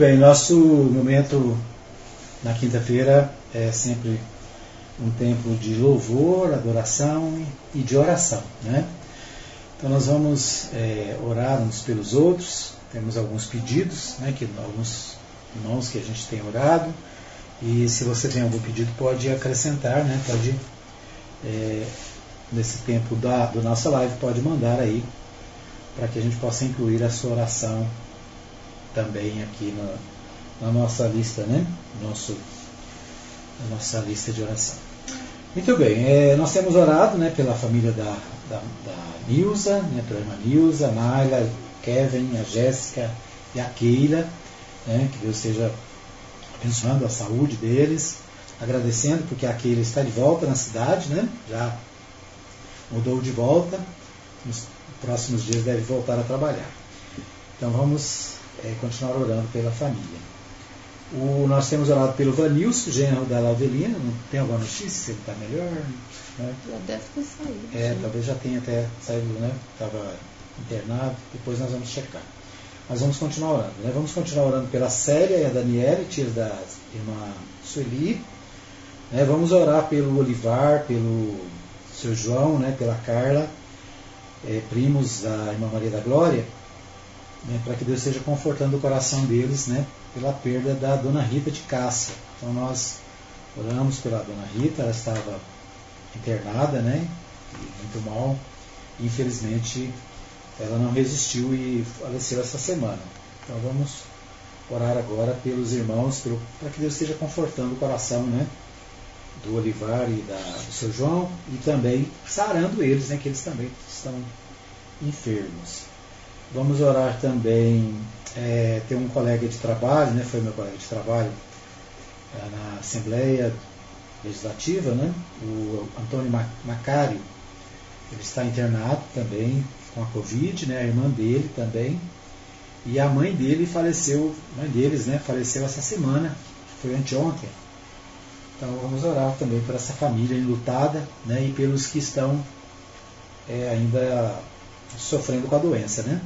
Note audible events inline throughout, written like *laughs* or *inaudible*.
bem, nosso momento na quinta-feira é sempre um tempo de louvor, adoração e de oração. Né? Então nós vamos é, orar uns pelos outros, temos alguns pedidos, né, que alguns irmãos que a gente tem orado, e se você tem algum pedido pode acrescentar, né, pode é, nesse tempo da do nossa live pode mandar aí para que a gente possa incluir a sua oração também aqui na, na nossa lista, né? Nosso, na nossa lista de oração. Muito bem, é, nós temos orado né, pela família da, da, da Nilza, né, pela irmã Nilza, a Naila, Kevin, a Jéssica e a Keila, né, que Deus esteja abençoando a saúde deles, agradecendo porque a Keila está de volta na cidade, né, já mudou de volta, nos próximos dias deve voltar a trabalhar. Então vamos é, continuar orando pela família. O, nós temos orado pelo Vanilson, genro da Laudelina. Não tem alguma notícia se ele está melhor? Né? Já deve ter saído. É, sim. talvez já tenha até saído, né? Estava internado. Depois nós vamos checar. Mas vamos continuar orando. Né? Vamos continuar orando pela Célia e a Daniela, tias da irmã Sueli. Né? Vamos orar pelo Olivar, pelo seu João, né? pela Carla, é, primos da irmã Maria da Glória né, para que Deus esteja confortando o coração deles né, pela perda da dona Rita de Cássia. Então nós oramos pela dona Rita, ela estava internada, né, muito mal, infelizmente ela não resistiu e faleceu essa semana. Então vamos orar agora pelos irmãos, para que Deus esteja confortando o coração né, do Olivar e da, do seu João, e também sarando eles, né, que eles também estão enfermos. Vamos orar também. É, tem um colega de trabalho, né, foi meu colega de trabalho é, na Assembleia Legislativa, né? O Antônio Macário, ele está internado também com a Covid, né? A irmã dele também. E a mãe dele faleceu, mãe deles, né? Faleceu essa semana, foi anteontem. Então vamos orar também por essa família enlutada, né? E pelos que estão é, ainda sofrendo com a doença, né?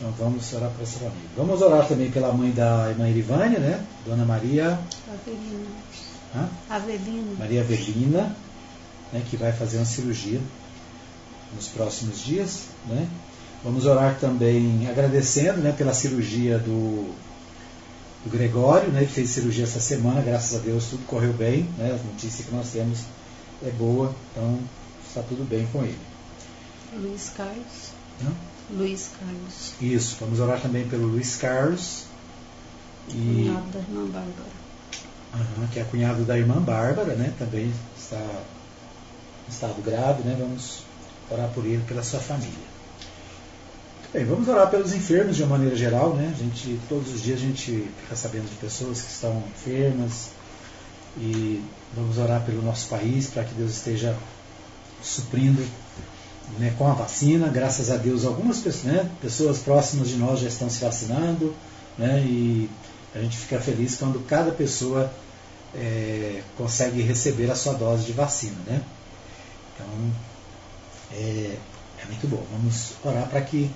Então vamos orar por essa família. Vamos orar também pela mãe da irmã Irivânia, né? Dona Maria Avelina. Hã? Avelina. Maria Avelina, né, que vai fazer uma cirurgia nos próximos dias, né? Vamos orar também agradecendo, né, pela cirurgia do, do Gregório, né, que fez cirurgia essa semana, graças a Deus tudo correu bem, né? A notícia que nós temos é boa, então está tudo bem com ele. Luiz Carlos. Hã? Luiz Carlos. Isso, vamos orar também pelo Luiz Carlos. E, Cunhado da irmã Bárbara. Aham, que é cunhado da irmã Bárbara, né? Também está em estado grave, né? Vamos orar por ele pela sua família. Bem, vamos orar pelos enfermos de uma maneira geral, né? A gente, todos os dias a gente fica sabendo de pessoas que estão enfermas e vamos orar pelo nosso país para que Deus esteja suprindo né, com a vacina. Graças a Deus, algumas pessoas, né, pessoas próximas de nós já estão se vacinando, né? E a gente fica feliz quando cada pessoa é, consegue receber a sua dose de vacina, né? Então, é, é muito bom. Vamos orar para que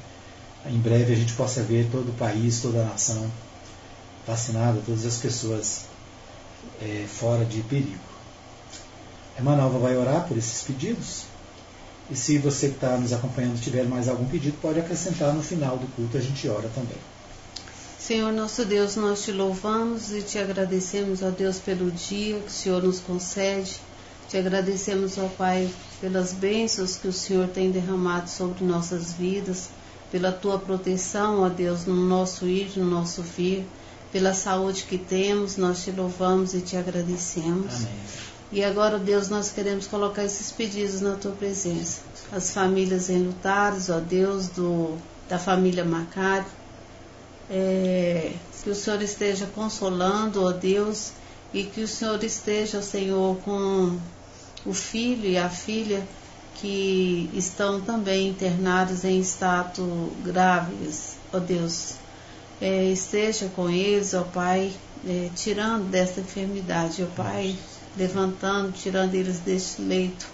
em breve a gente possa ver todo o país, toda a nação vacinada, todas as pessoas é, fora de perigo. A irmã Nalva vai orar por esses pedidos. E se você que está nos acompanhando tiver mais algum pedido, pode acrescentar no final do culto, a gente ora também. Senhor nosso Deus, nós te louvamos e te agradecemos, ó Deus, pelo dia que o Senhor nos concede. Te agradecemos, ó Pai, pelas bênçãos que o Senhor tem derramado sobre nossas vidas, pela tua proteção, ó Deus, no nosso ir, no nosso vir, pela saúde que temos, nós te louvamos e te agradecemos. Amém. E agora, Deus, nós queremos colocar esses pedidos na tua presença. As famílias enlutadas, ó Deus, do, da família Macário, é, que o Senhor esteja consolando, ó Deus, e que o Senhor esteja, Senhor, com o filho e a filha que estão também internados em estado graves, ó Deus. É, esteja com eles, ó Pai, é, tirando desta enfermidade, ó Pai, levantando, tirando eles deste leito.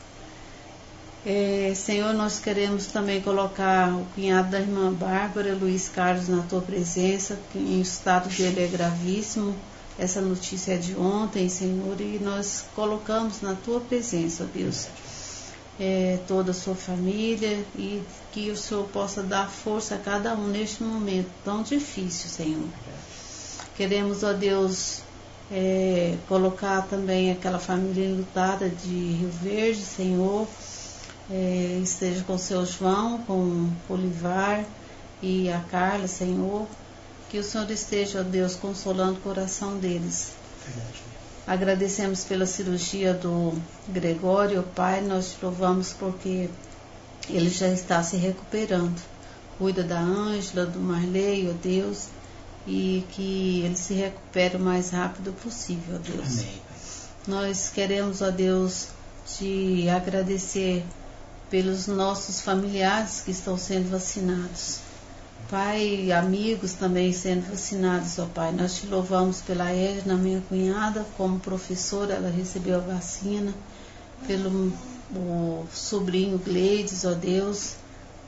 É, Senhor, nós queremos também colocar o cunhado da irmã Bárbara, Luiz Carlos, na tua presença, que em estado dele é gravíssimo. Essa notícia é de ontem, Senhor, e nós colocamos na tua presença, Deus, é, toda a sua família e que o Senhor possa dar força a cada um neste momento tão difícil, Senhor. Queremos, ó Deus, é, colocar também aquela família enlutada de Rio Verde, Senhor, é, esteja com o seu João, com o Olivar e a Carla, Senhor, que o Senhor esteja, ó Deus, consolando o coração deles. Agradecemos pela cirurgia do Gregório, Pai, nós te louvamos porque ele já está se recuperando. Cuida da Ângela, do Marley, ó Deus, e que ele se recupere o mais rápido possível, ó Deus. Amém. Nós queremos, ó Deus, te agradecer pelos nossos familiares que estão sendo vacinados. Pai amigos também sendo vacinados, ó Pai. Nós te louvamos pela Edna, minha cunhada, como professora, ela recebeu a vacina. Pelo o sobrinho Gleides, ó Deus,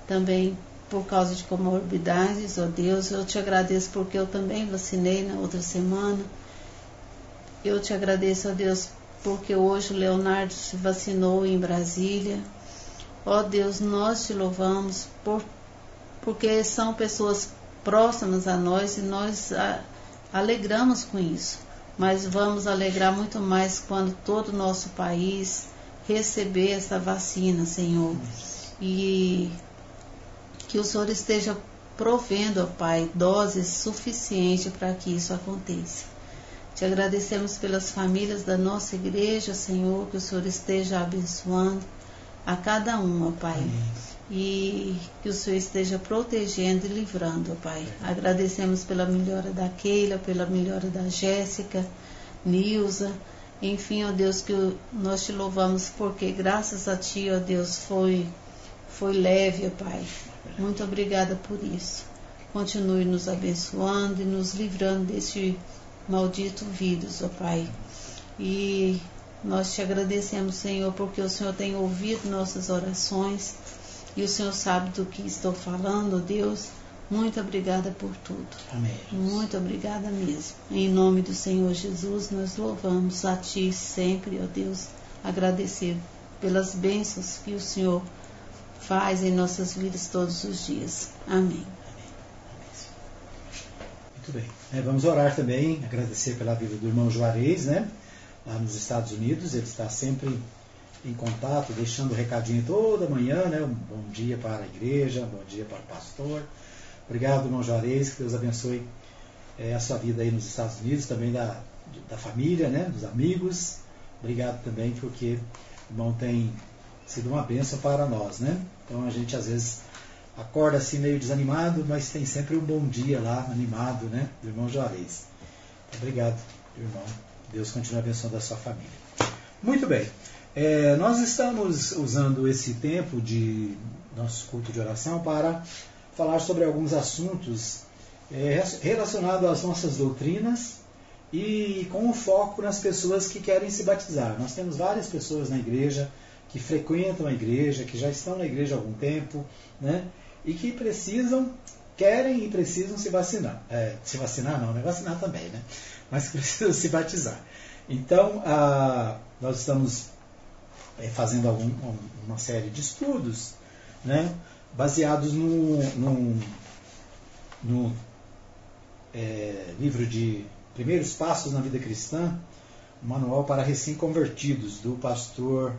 também por causa de comorbidades, ó Deus. Eu te agradeço porque eu também vacinei na outra semana. Eu te agradeço, ó Deus, porque hoje o Leonardo se vacinou em Brasília. Ó Deus, nós te louvamos por, porque são pessoas próximas a nós e nós a, alegramos com isso. Mas vamos alegrar muito mais quando todo o nosso país receber essa vacina, Senhor. E que o Senhor esteja provendo, ó Pai, doses suficientes para que isso aconteça. Te agradecemos pelas famílias da nossa igreja, Senhor, que o Senhor esteja abençoando a cada um, ó Pai. Amém. E que o Senhor esteja protegendo e livrando, ó Pai. Agradecemos pela melhora da Keila, pela melhora da Jéssica, Nilza, Enfim, ó Deus, que nós te louvamos porque graças a Ti, ó Deus, foi, foi leve, ó Pai. Muito obrigada por isso. Continue nos abençoando e nos livrando desse maldito vírus, ó Pai. E nós te agradecemos, Senhor, porque o Senhor tem ouvido nossas orações e o Senhor sabe do que estou falando, ó Deus. Muito obrigada por tudo. Amém. Muito obrigada mesmo. Em nome do Senhor Jesus, nós louvamos a Ti sempre, ó Deus, agradecer pelas bênçãos que o Senhor faz em nossas vidas todos os dias. Amém. Muito bem. É, vamos orar também, agradecer pela vida do irmão Juarez, né? Lá nos Estados Unidos, ele está sempre em contato, deixando recadinho toda manhã, né? Um bom dia para a igreja, um bom dia para o pastor. Obrigado, irmão Juarez, que Deus abençoe é, a sua vida aí nos Estados Unidos, também da, da família, né, dos amigos. Obrigado também, porque o irmão tem sido uma bênção para nós, né? Então a gente às vezes acorda assim meio desanimado, mas tem sempre um bom dia lá, animado, né, do irmão Juarez. Obrigado, irmão. Deus continue abençoando a sua família. Muito bem. É, nós estamos usando esse tempo de nosso culto de oração para falar sobre alguns assuntos é, relacionados às nossas doutrinas e com o foco nas pessoas que querem se batizar. Nós temos várias pessoas na igreja que frequentam a igreja, que já estão na igreja há algum tempo, né? E que precisam, querem e precisam se vacinar. É, se vacinar não, é vacinar também, né? Mas *laughs* precisam se batizar. Então, a, nós estamos é, fazendo algum, uma série de estudos, né? baseados no, no, no é, livro de Primeiros Passos na Vida Cristã, manual para recém-convertidos, do pastor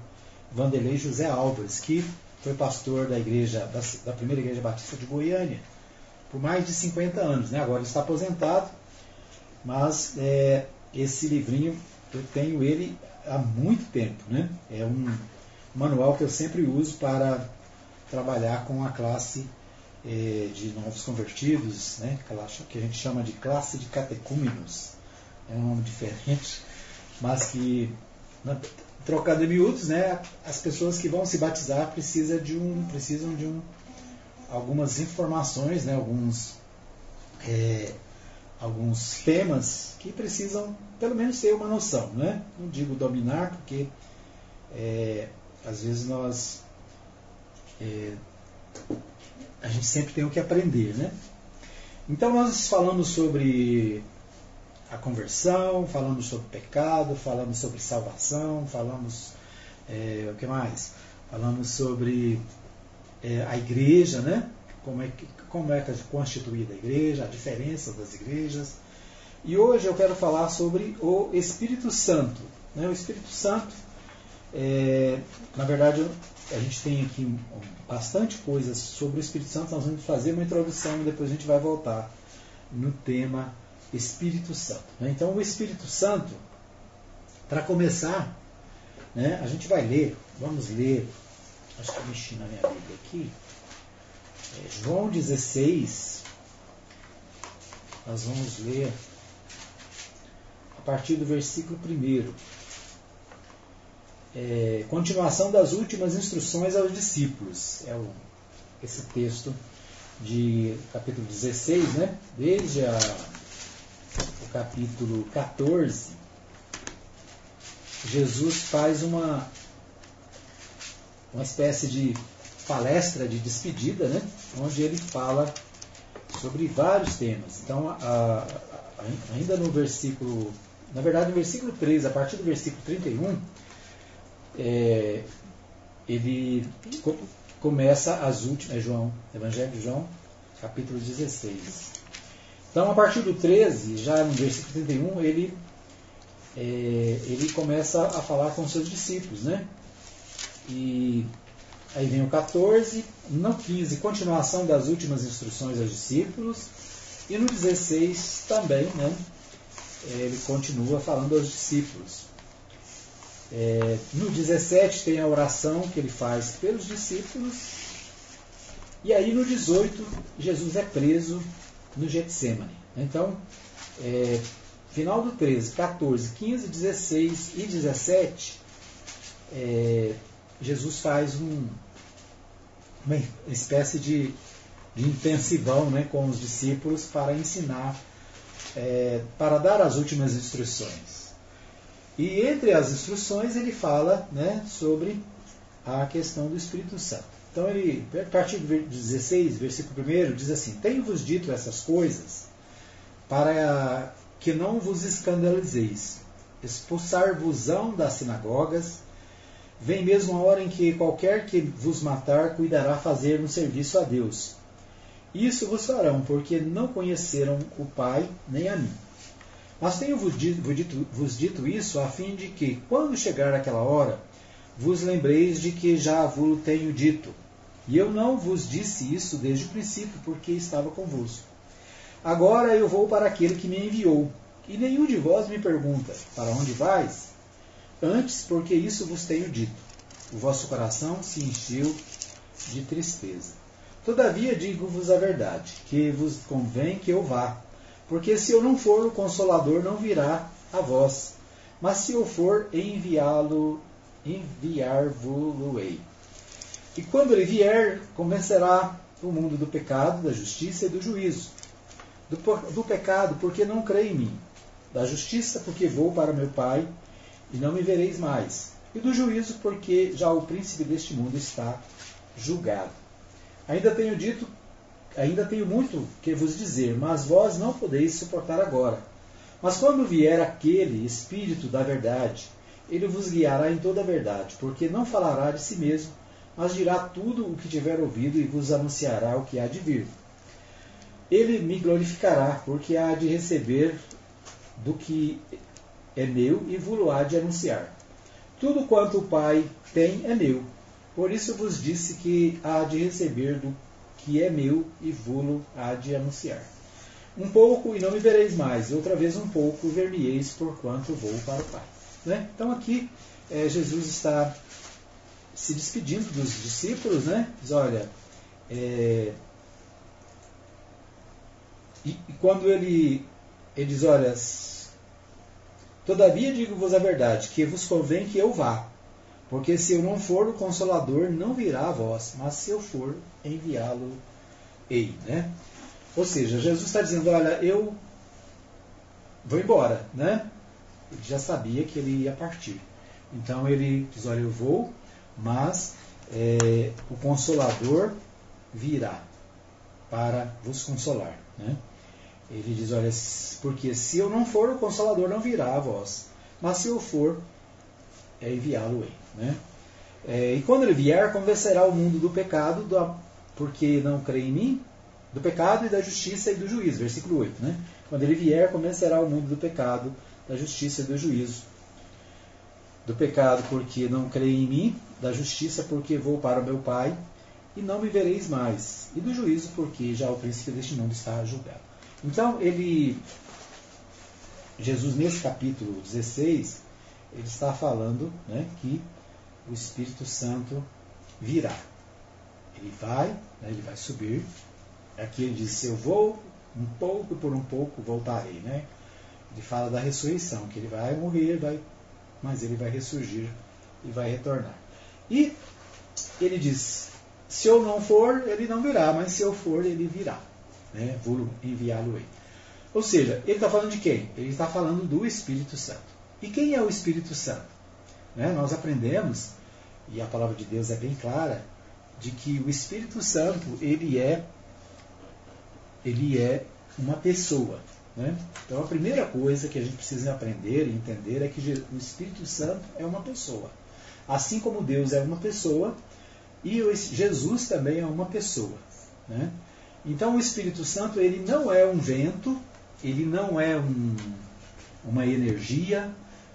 Vanderlei José Álvares, que foi pastor da igreja da, da, primeira igreja batista de Goiânia por mais de 50 anos, né? Agora está aposentado, mas é, esse livrinho eu tenho ele há muito tempo, né? É um manual que eu sempre uso para trabalhar com a classe eh, de novos convertidos, né, que a gente chama de classe de catecúmenos. É um nome diferente, mas que, trocando em miúdos, né, as pessoas que vão se batizar precisa de um, precisam de um, algumas informações, né, alguns, é, alguns temas que precisam, pelo menos, ter uma noção. Né? Não digo dominar, porque é, às vezes nós é, a gente sempre tem o que aprender, né? Então nós falamos sobre a conversão, falamos sobre pecado, falamos sobre salvação, falamos é, o que mais? Falamos sobre é, a igreja, né? Como é, que, como é constituída a igreja, a diferença das igrejas. E hoje eu quero falar sobre o Espírito Santo. Né? O Espírito Santo, é, na verdade, a gente tem aqui bastante coisas sobre o Espírito Santo. Nós vamos fazer uma introdução e depois a gente vai voltar no tema Espírito Santo. Né? Então, o Espírito Santo, para começar, né, a gente vai ler, vamos ler, acho que eu mexi na minha Bíblia aqui, é João 16, nós vamos ler a partir do versículo 1 é, continuação das últimas instruções aos discípulos. É o, esse texto de capítulo 16, né? desde a, o capítulo 14, Jesus faz uma, uma espécie de palestra de despedida, né? onde ele fala sobre vários temas. Então, a, a, ainda no versículo, na verdade, no versículo 3, a partir do versículo 31, é, ele co começa as últimas, é João, Evangelho de João, capítulo 16. Então, a partir do 13, já no versículo 31, ele, é, ele começa a falar com seus discípulos, né? E aí vem o 14, no 15, continuação das últimas instruções aos discípulos, e no 16 também, né? Ele continua falando aos discípulos. É, no 17 tem a oração que ele faz pelos discípulos. E aí no 18, Jesus é preso no Getsemane. Então, é, final do 13, 14, 15, 16 e 17, é, Jesus faz um, uma espécie de, de intensivão né, com os discípulos para ensinar, é, para dar as últimas instruções. E entre as instruções ele fala né, sobre a questão do Espírito Santo. Então ele, do 16, versículo 1, diz assim: Tenho-vos dito essas coisas para que não vos escandalizeis, expulsar-vos-ão das sinagogas, vem mesmo a hora em que qualquer que vos matar cuidará fazer um serviço a Deus. Isso vos farão, porque não conheceram o Pai nem a mim. Mas tenho-vos dito, vos dito isso a fim de que, quando chegar aquela hora, vos lembreis de que já vos tenho dito. E eu não vos disse isso desde o princípio, porque estava convosco. Agora eu vou para aquele que me enviou. E nenhum de vós me pergunta: Para onde vais? Antes, porque isso vos tenho dito. O vosso coração se encheu de tristeza. Todavia digo-vos a verdade, que vos convém que eu vá. Porque se eu não for, o Consolador não virá a vós. Mas se eu for, enviá-lo, enviar-vos-ei. E quando ele vier, convencerá o mundo do pecado, da justiça e do juízo. Do, do pecado, porque não crê em mim. Da justiça, porque vou para meu Pai e não me vereis mais. E do juízo, porque já o príncipe deste mundo está julgado. Ainda tenho dito, ainda tenho muito que vos dizer, mas vós não podeis suportar agora. Mas quando vier aquele Espírito da verdade, ele vos guiará em toda a verdade, porque não falará de si mesmo, mas dirá tudo o que tiver ouvido e vos anunciará o que há de vir. Ele me glorificará, porque há de receber do que é meu e vos há de anunciar. Tudo quanto o Pai tem é meu. Por isso vos disse que há de receber do que é meu e vos há de anunciar. Um pouco e não me vereis mais, outra vez um pouco ver-me-eis, porquanto vou para o Pai. Né? Então aqui é, Jesus está se despedindo dos discípulos, né? Diz, olha, é, e, e, quando ele, ele diz, olha, todavia digo-vos a verdade, que vos convém que eu vá, porque se eu não for, o Consolador não virá a vós, mas se eu for, enviá-lo-ei, né? Ou seja, Jesus está dizendo, olha, eu vou embora, né? Ele já sabia que ele ia partir. Então ele diz, olha, eu vou, mas é, o Consolador virá para vos consolar. Né? Ele diz: Olha, porque se eu não for, o Consolador não virá a vós, mas se eu for, é enviá-lo-ei. Né? É, e quando ele vier, convencerá o mundo do pecado, do, porque não crê em mim, do pecado e da justiça e do juízo. Versículo 8. Né? Quando ele vier, convencerá o mundo do pecado, da justiça e do juízo do pecado porque não creio em mim, da justiça porque vou para o meu Pai e não me vereis mais, e do juízo porque já o príncipe deste mundo está julgado. Então, ele Jesus nesse capítulo 16, ele está falando né, que o Espírito Santo virá. Ele vai, né, ele vai subir. Aqui ele diz, eu vou um pouco por um pouco voltarei. Né? Ele fala da ressurreição, que ele vai morrer, vai mas ele vai ressurgir e vai retornar. E ele diz: se eu não for, ele não virá, mas se eu for, ele virá. Né? Vou enviá-lo-ei. Ou seja, ele está falando de quem? Ele está falando do Espírito Santo. E quem é o Espírito Santo? Né? Nós aprendemos, e a palavra de Deus é bem clara, de que o Espírito Santo ele é ele é uma pessoa. Né? Então a primeira coisa que a gente precisa aprender e entender é que o Espírito Santo é uma pessoa. Assim como Deus é uma pessoa, e Jesus também é uma pessoa. Né? Então o Espírito Santo ele não é um vento, ele não é um, uma energia,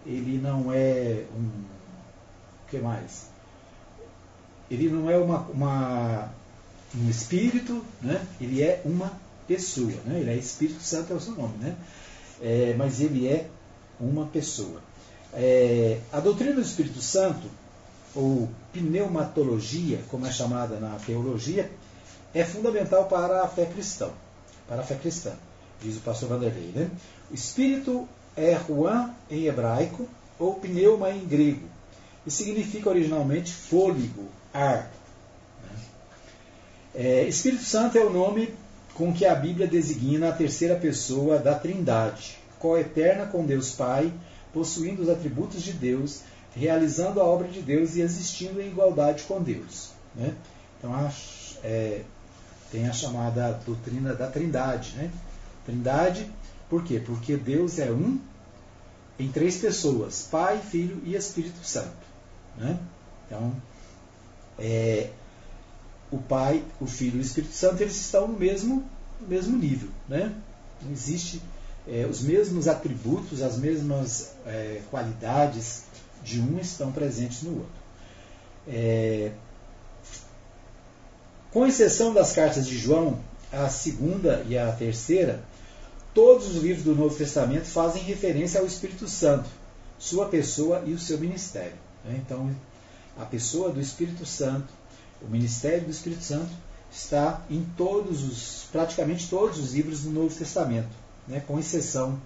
ele não é um. O que mais? Ele não é uma, uma um espírito, né? ele é uma pessoa. Né? Ele é Espírito Santo, é o seu nome. Né? É, mas ele é uma pessoa. É, a doutrina do Espírito Santo, ou pneumatologia, como é chamada na teologia, é fundamental para a fé cristã. Para a fé cristã, diz o pastor Vanderlei. Né? O Espírito é ruan em hebraico ou pneuma em grego e significa originalmente fôlego, ar. É, Espírito Santo é o nome com que a Bíblia designa a terceira pessoa da Trindade, coeterna com Deus Pai, possuindo os atributos de Deus, realizando a obra de Deus e existindo em igualdade com Deus. Né? Então a, é, tem a chamada doutrina da Trindade. Né? Trindade, por quê? Porque Deus é um em três pessoas: Pai, Filho e Espírito Santo. Né? Então, é, o Pai, o Filho e o Espírito Santo eles estão no mesmo, no mesmo nível. Né? Não existe é, os mesmos atributos, as mesmas é, qualidades de um estão presentes no outro. É, com exceção das cartas de João, a segunda e a terceira, todos os livros do Novo Testamento fazem referência ao Espírito Santo, sua pessoa e o seu ministério. Né? Então, a pessoa do Espírito Santo, o ministério do Espírito Santo, está em todos os, praticamente todos os livros do Novo Testamento, né? com exceção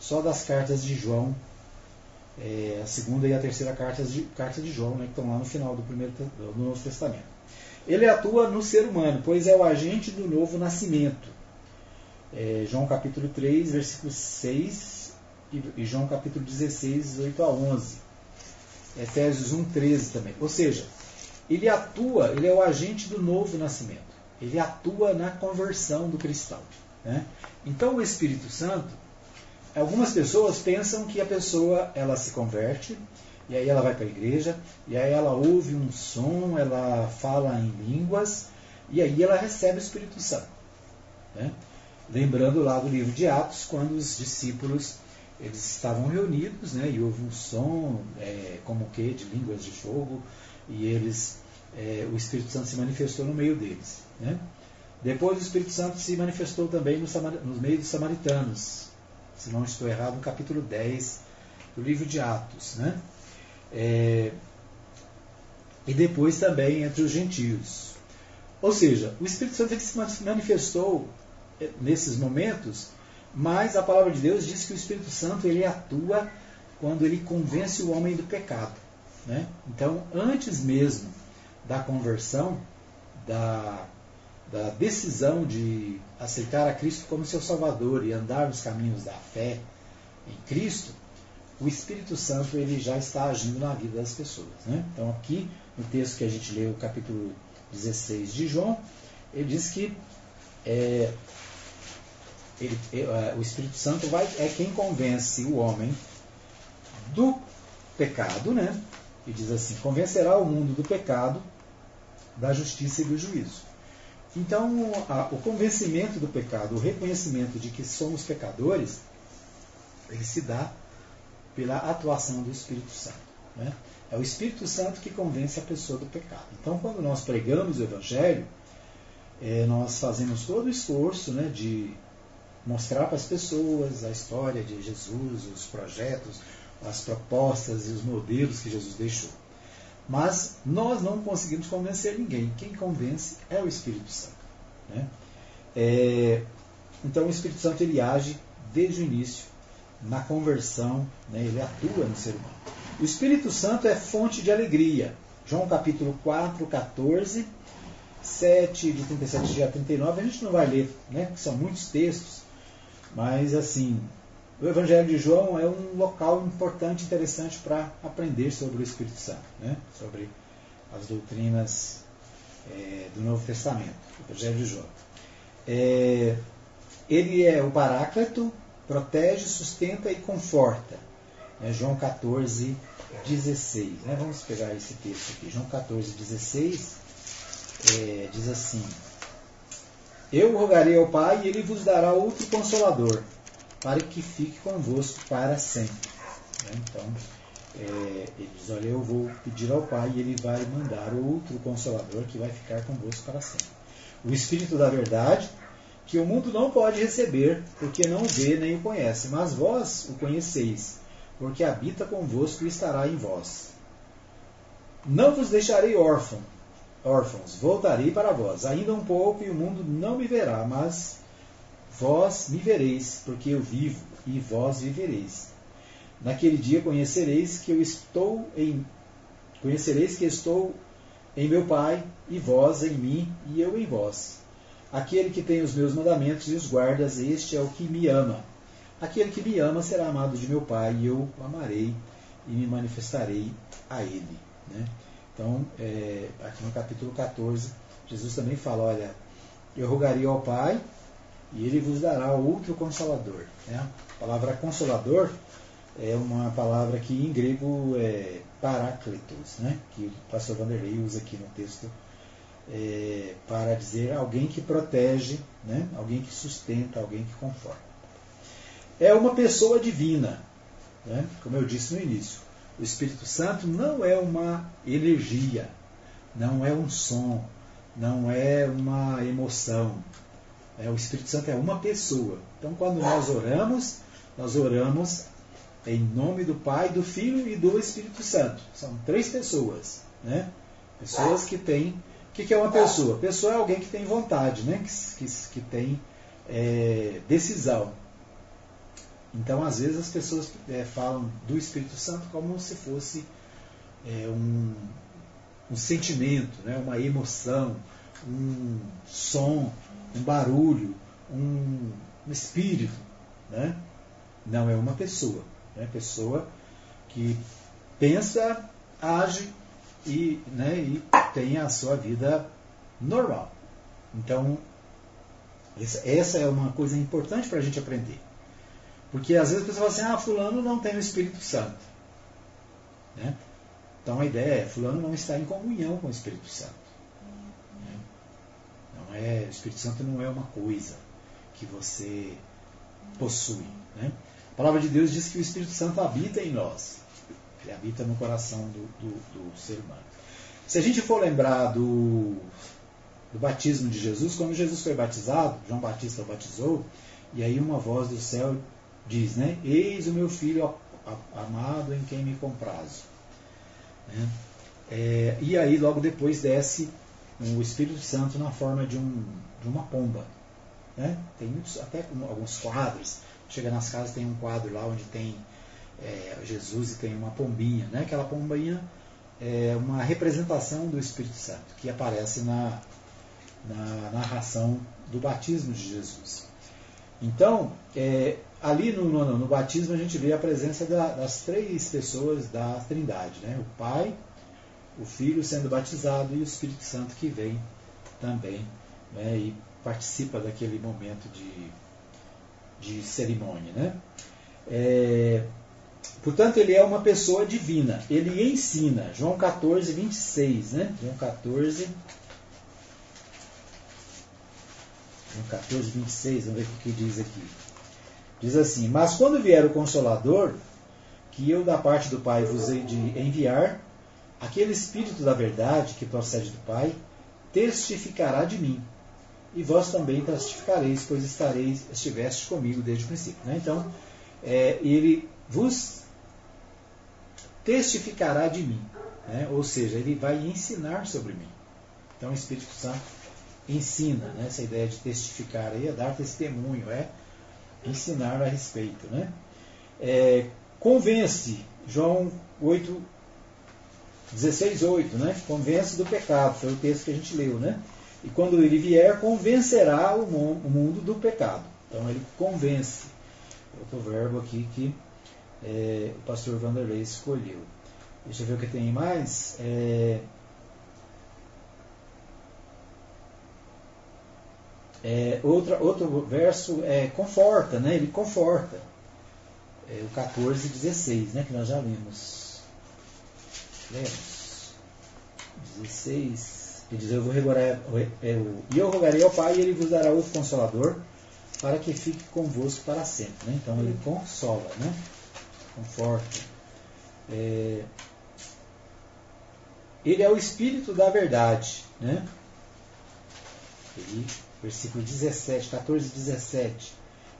só das cartas de João, é, a segunda e a terceira carta de, carta de João, né? que estão lá no final do, primeiro, do Novo Testamento. Ele atua no ser humano, pois é o agente do novo nascimento. É, João capítulo 3, versículo 6 e João capítulo 16, 8 a 11. Efésios 1, 13 também. Ou seja, ele atua, ele é o agente do novo nascimento. Ele atua na conversão do cristão. Né? Então o Espírito Santo, algumas pessoas pensam que a pessoa ela se converte e aí ela vai para a igreja, e aí ela ouve um som, ela fala em línguas, e aí ela recebe o Espírito Santo. Né? Lembrando lá do livro de Atos, quando os discípulos eles estavam reunidos, né, e houve um som, é, como que, de línguas de fogo, e eles, é, o Espírito Santo se manifestou no meio deles. Né? Depois o Espírito Santo se manifestou também no, no meio dos samaritanos, se não estou errado, no capítulo 10 do livro de Atos. Né? É, e depois também entre os gentios. Ou seja, o Espírito Santo se manifestou é, nesses momentos, mas a palavra de Deus diz que o Espírito Santo ele atua quando ele convence o homem do pecado. Né? Então, antes mesmo da conversão, da, da decisão de aceitar a Cristo como seu Salvador e andar nos caminhos da fé em Cristo, o Espírito Santo ele já está agindo na vida das pessoas. Né? Então, aqui no texto que a gente leu, capítulo 16 de João, ele diz que é, ele, é, o Espírito Santo vai, é quem convence o homem do pecado, né? E diz assim: convencerá o mundo do pecado, da justiça e do juízo. Então, a, o convencimento do pecado, o reconhecimento de que somos pecadores, ele se dá pela atuação do Espírito Santo. Né? É o Espírito Santo que convence a pessoa do pecado. Então, quando nós pregamos o Evangelho, é, nós fazemos todo o esforço né, de mostrar para as pessoas a história de Jesus, os projetos, as propostas e os modelos que Jesus deixou. Mas nós não conseguimos convencer ninguém. Quem convence é o Espírito Santo. Né? É, então o Espírito Santo ele age desde o início na conversão, né, ele atua no ser humano. O Espírito Santo é fonte de alegria. João capítulo 4, 14, 7, de 37 a 39, a gente não vai ler, né, que são muitos textos, mas assim, o Evangelho de João é um local importante, interessante para aprender sobre o Espírito Santo, né, sobre as doutrinas é, do Novo Testamento, o Evangelho de João. É, ele é o Paráclito, protege, sustenta e conforta. É João 14, 16. Né? Vamos pegar esse texto aqui. João 14, 16 é, diz assim: Eu rogarei ao Pai e ele vos dará outro consolador, para que fique convosco para sempre. Né? Então, é, ele diz: Olha, eu vou pedir ao Pai e ele vai mandar outro consolador que vai ficar convosco para sempre. O Espírito da Verdade que o mundo não pode receber, porque não vê nem o conhece, mas vós o conheceis, porque habita convosco e estará em vós. Não vos deixarei órfão, órfãos, voltarei para vós. Ainda um pouco e o mundo não me verá, mas vós me vereis, porque eu vivo e vós vivereis. Naquele dia conhecereis que eu estou em conhecereis que estou em meu Pai e vós em mim e eu em vós. Aquele que tem os meus mandamentos e os guardas, este é o que me ama. Aquele que me ama será amado de meu Pai e eu o amarei e me manifestarei a ele. Né? Então, é, aqui no capítulo 14, Jesus também fala: Olha, eu rogaria ao Pai e ele vos dará outro consolador. Né? A palavra consolador é uma palavra que em grego é paráclitos, né? que o pastor Vanderlei usa aqui no texto é, para dizer alguém que protege, né? alguém que sustenta, alguém que conforta. É uma pessoa divina, né? como eu disse no início. O Espírito Santo não é uma energia, não é um som, não é uma emoção. É, o Espírito Santo é uma pessoa. Então, quando nós oramos, nós oramos em nome do Pai, do Filho e do Espírito Santo. São três pessoas. Né? Pessoas que têm. O que, é uma pessoa? Pessoa é alguém que tem vontade, né? que, que, que tem é, decisão. Então, às vezes, as pessoas é, falam do Espírito Santo como se fosse é, um, um sentimento, né? uma emoção, um som, um barulho, um, um espírito. Né? Não é uma pessoa. Né? Pessoa que pensa, age e, né, e tem a sua vida normal. Então, essa é uma coisa importante para a gente aprender. Porque às vezes a pessoa fala assim, ah, fulano não tem o Espírito Santo. Né? Então a ideia é, fulano não está em comunhão com o Espírito Santo. Não é, o Espírito Santo não é uma coisa que você possui. Né? A palavra de Deus diz que o Espírito Santo habita em nós. Ele habita no coração do, do, do ser humano. Se a gente for lembrar do, do batismo de Jesus, quando Jesus foi batizado, João Batista o batizou, e aí uma voz do céu diz, né? Eis o meu filho amado em quem me comprazo. Né? É, e aí logo depois desce o Espírito Santo na forma de, um, de uma pomba. Né? Tem muitos, até alguns quadros. Chega nas casas tem um quadro lá onde tem é, Jesus e tem uma pombinha. Né? Aquela pombinha é uma representação do Espírito Santo que aparece na, na narração do batismo de Jesus. Então, é, ali no, no, no, batismo a gente vê a presença da, das três pessoas da Trindade, né? o Pai, o Filho sendo batizado e o Espírito Santo que vem também né? e participa daquele momento de, de cerimônia. Né? É, portanto, ele é uma pessoa divina, ele ensina. João 14, 26. Né? João 14, João 14, 26, vamos ver o que diz aqui. Diz assim: Mas quando vier o Consolador, que eu da parte do Pai vos hei de enviar, aquele Espírito da verdade que procede do Pai, testificará de mim. E vós também testificareis, pois estareis, estiveste comigo desde o princípio. Né? Então, é, ele vos testificará de mim. Né? Ou seja, ele vai ensinar sobre mim. Então, o Espírito Santo ensina, né? essa ideia de testificar aí é dar testemunho, é ensinar a respeito. Né? É, convence, João 8, 16, 8, né? convence do pecado, foi o texto que a gente leu. Né? E quando ele vier, convencerá o mundo do pecado. Então ele convence. Outro verbo aqui que é, o pastor Vanderlei escolheu. Deixa eu ver o que tem mais. É, É, outra, outro verso é conforta, né? ele conforta. É, o 14 e 16, né? que nós já lemos. Lemos. 16. Ele diz, eu vou regorar, é, e eu rogarei ao Pai e ele vos dará outro consolador para que fique convosco para sempre. Né? Então ele consola, né? conforta. É, ele é o Espírito da verdade. Né? Ele versículo 17, 14 e 17.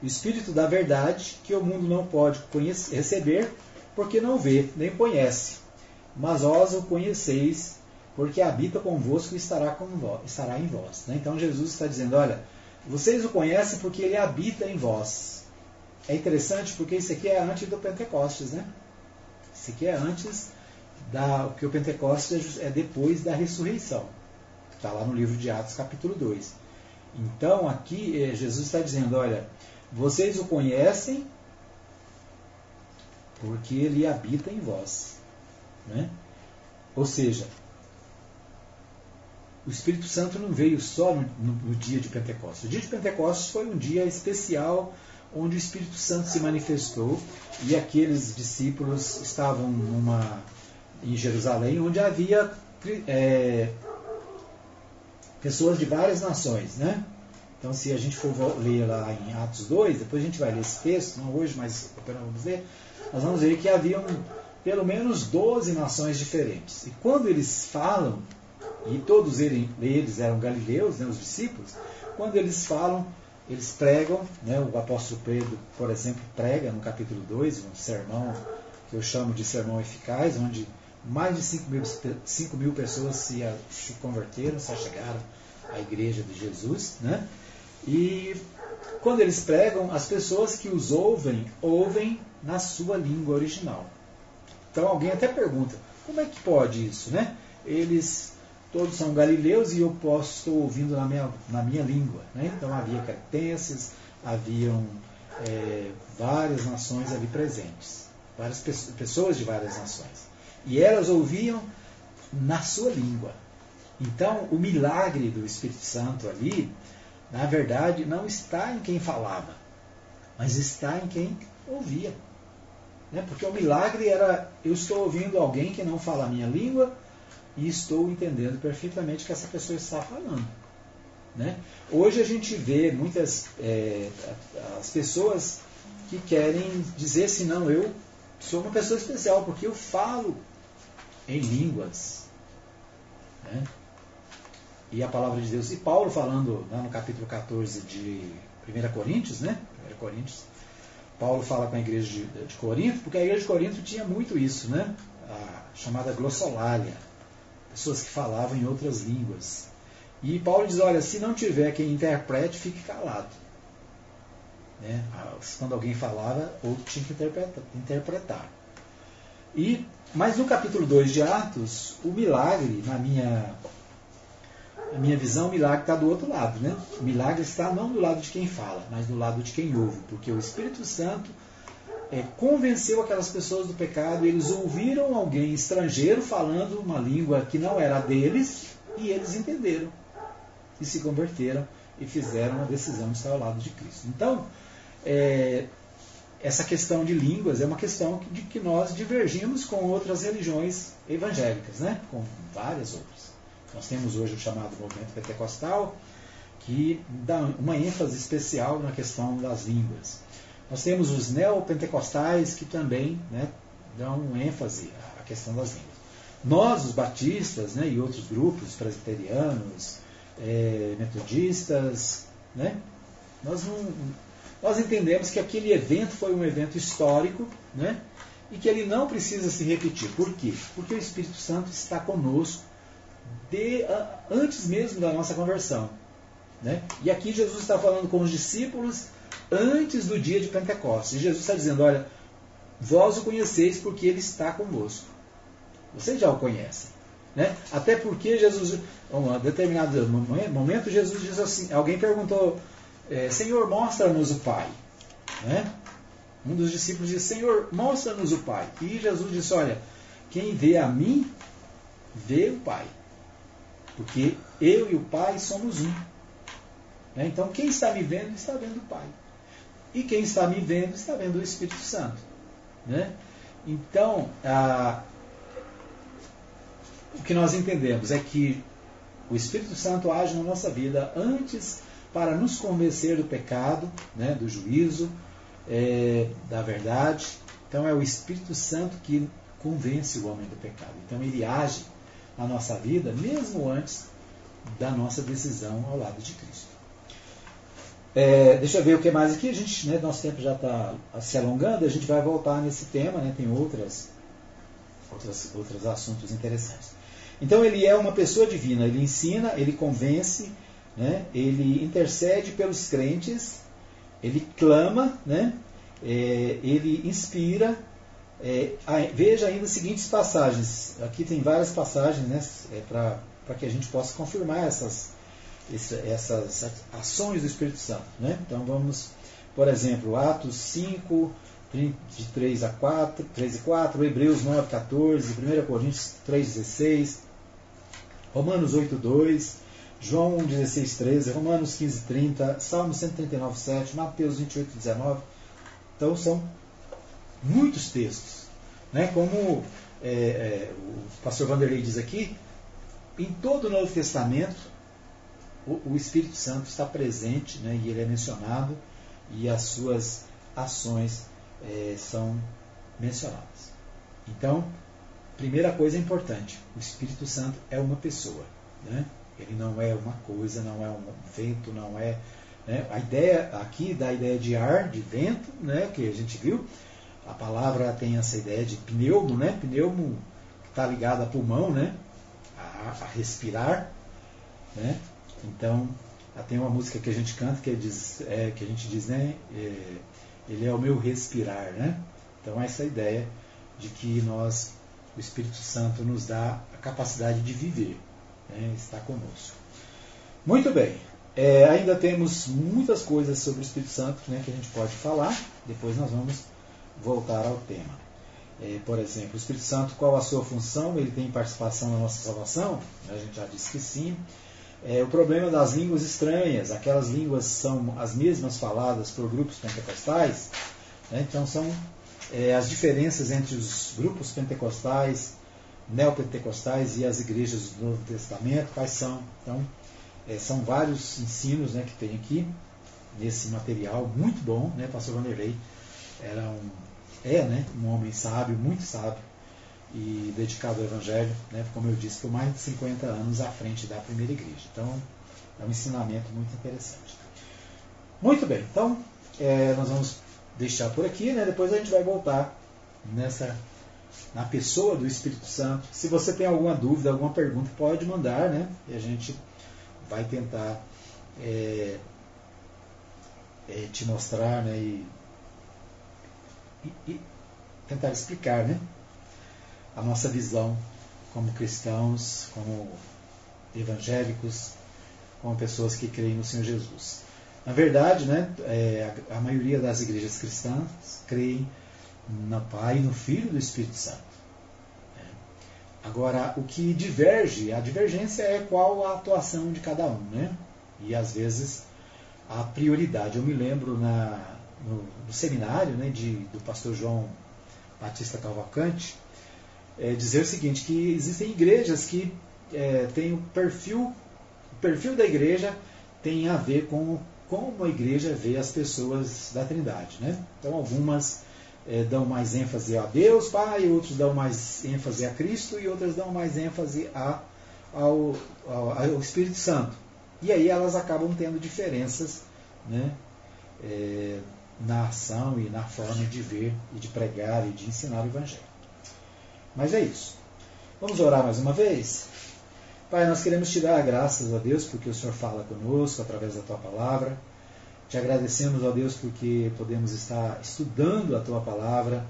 O Espírito da verdade, que o mundo não pode conhecer, receber, porque não vê, nem conhece. Mas vós o conheceis, porque habita convosco e estará, com vós, estará em vós. Né? Então Jesus está dizendo: olha, vocês o conhecem porque ele habita em vós. é interessante porque isso aqui é antes do Pentecostes, né? Isso aqui é antes da. que o Pentecostes é depois da ressurreição. Está lá no livro de Atos, capítulo 2. Então aqui eh, Jesus está dizendo: olha, vocês o conhecem porque ele habita em vós. Né? Ou seja, o Espírito Santo não veio só no, no, no, dia de Pentecostes. O dia de Pentecostes foi um dia especial onde o Espírito Santo se manifestou e aqueles discípulos estavam numa, em Jerusalém, onde havia é, pessoas de várias nações. Né? Então, se a gente for ler lá em Atos 2, depois a gente vai ler esse texto, não hoje, mas vamos ler, nós vamos ver que haviam pelo menos 12 nações diferentes. E quando eles falam e todos eles eram galileus, né, os discípulos, quando eles falam, eles pregam, né, o apóstolo Pedro, por exemplo, prega no capítulo 2, um sermão que eu chamo de sermão eficaz, onde mais de 5 mil, 5 mil pessoas se, se converteram, se chegaram à igreja de Jesus. Né? E quando eles pregam, as pessoas que os ouvem, ouvem na sua língua original. Então alguém até pergunta, como é que pode isso? Né? Eles todos são galileus e eu posso, estou ouvindo na minha, na minha língua. Né? Então havia cretenses, haviam é, várias nações ali presentes, várias pessoas de várias nações. E elas ouviam na sua língua. Então o milagre do Espírito Santo ali, na verdade, não está em quem falava, mas está em quem ouvia. Né? Porque o milagre era, eu estou ouvindo alguém que não fala a minha língua, e estou entendendo perfeitamente o que essa pessoa está falando. Né? Hoje a gente vê muitas é, as pessoas que querem dizer assim, não, eu sou uma pessoa especial porque eu falo em línguas. Né? E a palavra de Deus. E Paulo falando lá no capítulo 14 de 1 Coríntios, né? 1 Coríntios, Paulo fala com a igreja de, de Corinto, porque a igreja de Corinto tinha muito isso, né? A chamada glossolalia pessoas que falavam em outras línguas. E Paulo diz: olha, se não tiver quem interprete, fique calado. Né? Quando alguém falava, outro tinha que interpretar. E, mas no capítulo 2 de Atos, o milagre, na minha, na minha visão, o milagre está do outro lado. Né? O milagre está não do lado de quem fala, mas do lado de quem ouve, porque o Espírito Santo é, convenceu aquelas pessoas do pecado, eles ouviram alguém estrangeiro falando uma língua que não era deles e eles entenderam e se converteram e fizeram a decisão de estar ao lado de Cristo. Então, é, essa questão de línguas é uma questão de que nós divergimos com outras religiões evangélicas, né? com várias outras. Nós temos hoje o chamado movimento pentecostal, que dá uma ênfase especial na questão das línguas. Nós temos os neopentecostais que também né, dão ênfase à questão das línguas. Nós, os batistas né, e outros grupos, presbiterianos, é, metodistas, né, nós, não, nós entendemos que aquele evento foi um evento histórico né, e que ele não precisa se repetir. Por quê? Porque o Espírito Santo está conosco de, antes mesmo da nossa conversão. Né? E aqui Jesus está falando com os discípulos antes do dia de Pentecostes. Jesus está dizendo: Olha, vós o conheceis porque ele está convosco. Vocês já o conhecem. Né? Até porque Jesus, em determinado momento, Jesus diz assim: alguém perguntou, é, Senhor, mostra-nos o Pai. Né? Um dos discípulos disse: Senhor, mostra-nos o Pai. E Jesus disse: Olha, quem vê a mim, vê o Pai. Porque eu e o Pai somos um. Né? Então, quem está me vendo, está vendo o Pai. E quem está me vendo está vendo o Espírito Santo. Né? Então, a, o que nós entendemos é que o Espírito Santo age na nossa vida antes para nos convencer do pecado, né, do juízo, é, da verdade. Então é o Espírito Santo que convence o homem do pecado. Então ele age na nossa vida mesmo antes da nossa decisão ao lado de Cristo. É, deixa eu ver o que mais aqui. A gente, né, nosso tempo já está se alongando. A gente vai voltar nesse tema. Né, tem outras, outras, outros assuntos interessantes. Então ele é uma pessoa divina. Ele ensina, ele convence, né, ele intercede pelos crentes, ele clama, né, é, ele inspira. É, veja ainda as seguintes passagens. Aqui tem várias passagens né, é, para que a gente possa confirmar essas, essas ações do Espírito Santo. Né? Então vamos, por exemplo, Atos 5, de 3 a 4, 3 e 4, Hebreus 9, 14, 1 Coríntios 3, 16, Romanos 8, 2, João 16, 13, Romanos 15, 30, Salmo 139, 7, Mateus 28, 19. Então são muitos textos. Né? Como é, é, o pastor Vanderlei diz aqui, em todo o Novo Testamento o, o Espírito Santo está presente né? e ele é mencionado e as suas ações é, são mencionadas. Então, primeira coisa importante: o Espírito Santo é uma pessoa. Né? Ele não é uma coisa, não é um vento, não é. Né? A ideia aqui da ideia de ar, de vento, né? que a gente viu, a palavra tem essa ideia de pneumo, né? Pneumo está ligado a pulmão, né? A, a, respirar, né? Então, tem uma música que a gente canta que, diz, é, que a gente diz, né? É, ele é o meu respirar, né? Então essa ideia de que nós, o Espírito Santo nos dá a capacidade de viver, né? está conosco. Muito bem, é, ainda temos muitas coisas sobre o Espírito Santo né, que a gente pode falar, depois nós vamos voltar ao tema. É, por exemplo, o Espírito Santo, qual a sua função? Ele tem participação na nossa salvação? A gente já disse que sim. É, o problema das línguas estranhas, aquelas línguas são as mesmas faladas por grupos pentecostais, né? então são é, as diferenças entre os grupos pentecostais, neopentecostais e as igrejas do Novo Testamento, quais são? Então, é, são vários ensinos né, que tem aqui nesse material, muito bom, né? Pastor Vanderlei era um, é né, um homem sábio, muito sábio, e dedicado ao Evangelho, né, como eu disse, por mais de 50 anos à frente da primeira igreja. Então, é um ensinamento muito interessante. Muito bem, então é, nós vamos deixar por aqui, né, depois a gente vai voltar nessa na pessoa do Espírito Santo. Se você tem alguma dúvida, alguma pergunta, pode mandar, né, e a gente vai tentar é, é, te mostrar né, e, e, e tentar explicar, né? a nossa visão como cristãos, como evangélicos, como pessoas que creem no Senhor Jesus. Na verdade, né, é, a, maioria das igrejas cristãs creem no Pai, no Filho e no Espírito Santo. É. Agora, o que diverge, a divergência é qual a atuação de cada um, né? E às vezes a prioridade. Eu me lembro na, no, no seminário né, de, do pastor João Batista Cavalcante, é, dizer o seguinte, que existem igrejas que é, têm o perfil, o perfil da igreja tem a ver com como a igreja vê as pessoas da Trindade. Né? Então algumas é, dão mais ênfase a Deus, Pai, outros dão mais ênfase a Cristo e outras dão mais ênfase a, ao, ao, ao Espírito Santo. E aí elas acabam tendo diferenças né, é, na ação e na forma de ver e de pregar e de ensinar o Evangelho. Mas é isso. Vamos orar mais uma vez? Pai, nós queremos te dar graças a Deus porque o Senhor fala conosco através da tua palavra. Te agradecemos, ó Deus, porque podemos estar estudando a tua palavra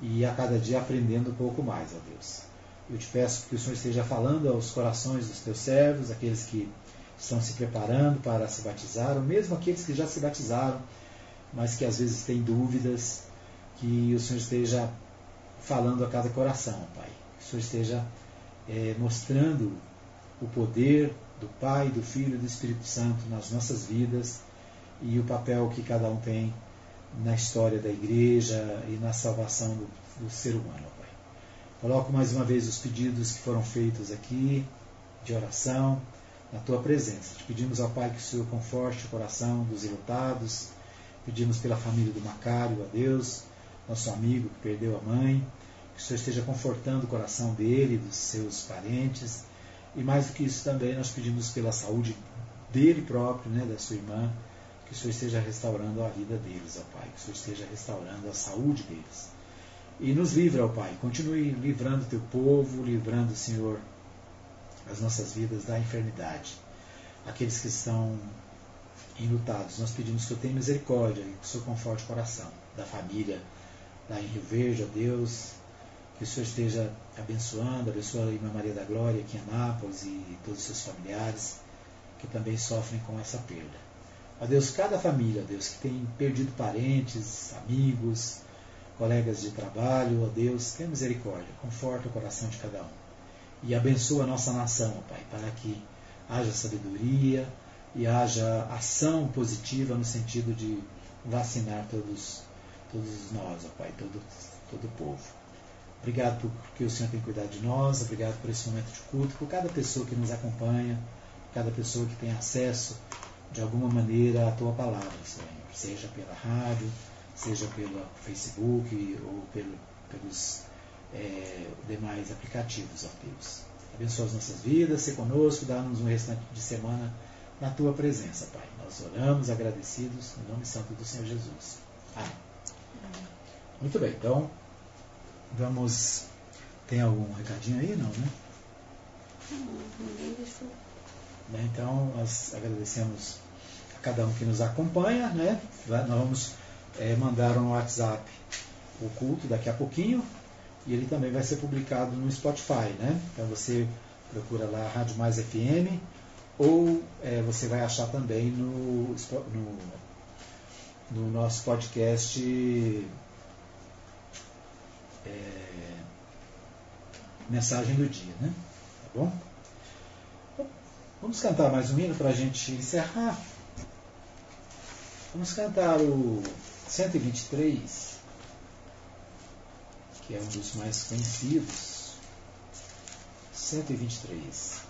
e a cada dia aprendendo um pouco mais, ó Deus. Eu te peço que o Senhor esteja falando aos corações dos teus servos, aqueles que estão se preparando para se batizar, ou mesmo aqueles que já se batizaram, mas que às vezes têm dúvidas, que o Senhor esteja falando a cada coração, Pai. Que o Senhor esteja é, mostrando o poder do Pai, do Filho e do Espírito Santo nas nossas vidas e o papel que cada um tem na história da igreja e na salvação do, do ser humano, Pai. Coloco mais uma vez os pedidos que foram feitos aqui de oração na tua presença. Te pedimos ao Pai que o Senhor conforte o coração dos enlutados. Pedimos pela família do Macário, a Deus, nosso amigo que perdeu a mãe. Que o Senhor esteja confortando o coração dele, dos seus parentes. E mais do que isso também, nós pedimos pela saúde dele próprio, né, da sua irmã, que o Senhor esteja restaurando a vida deles, ó Pai. Que o Senhor esteja restaurando a saúde deles. E nos livra, ó Pai. Continue livrando o teu povo, livrando, Senhor, as nossas vidas da enfermidade. Aqueles que estão enlutados, nós pedimos que o tenha misericórdia e que o Senhor conforte o coração da família lá em Rio Verde, ó Deus. Que o Senhor esteja abençoando, abençoa a Irmã Maria da Glória aqui em Anápolis e todos os seus familiares que também sofrem com essa perda. Ó Deus, cada família, ó Deus, que tem perdido parentes, amigos, colegas de trabalho, ó Deus, tenha misericórdia, conforta o coração de cada um. E abençoa a nossa nação, ó Pai, para que haja sabedoria e haja ação positiva no sentido de vacinar todos, todos nós, ó Pai, todo, todo o povo. Obrigado por, porque o Senhor tem cuidado de nós, obrigado por esse momento de culto, por cada pessoa que nos acompanha, cada pessoa que tem acesso de alguma maneira à tua palavra, Senhor, seja pela rádio, seja pelo Facebook ou pelo, pelos é, demais aplicativos, ó Deus. Abençoa as nossas vidas, se conosco, dá-nos um restante de semana na tua presença, Pai. Nós oramos agradecidos no nome santo do Senhor Jesus. Amém. Muito bem, então vamos. Tem algum recadinho aí? Não, né? Né, então nós agradecemos a cada um que nos acompanha, né? Nós vamos é, mandar no WhatsApp o culto daqui a pouquinho e ele também vai ser publicado no Spotify, né? Então você procura lá Rádio Mais FM ou é, você vai achar também no, no, no nosso podcast é, Mensagem do Dia, né? Tá bom? Vamos cantar mais um hino para a gente encerrar. Vamos cantar o 123, que é um dos mais conhecidos. 123.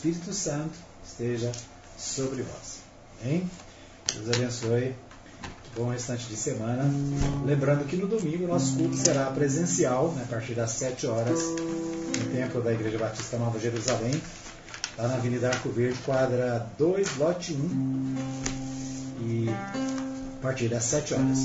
Espírito Santo esteja sobre vós. Amém? Deus abençoe. Bom restante de semana. Lembrando que no domingo nosso culto será presencial, né, a partir das 7 horas, no templo da Igreja Batista Nova Jerusalém, lá na Avenida Arco Verde, quadra 2, lote 1. E a partir das 7 horas.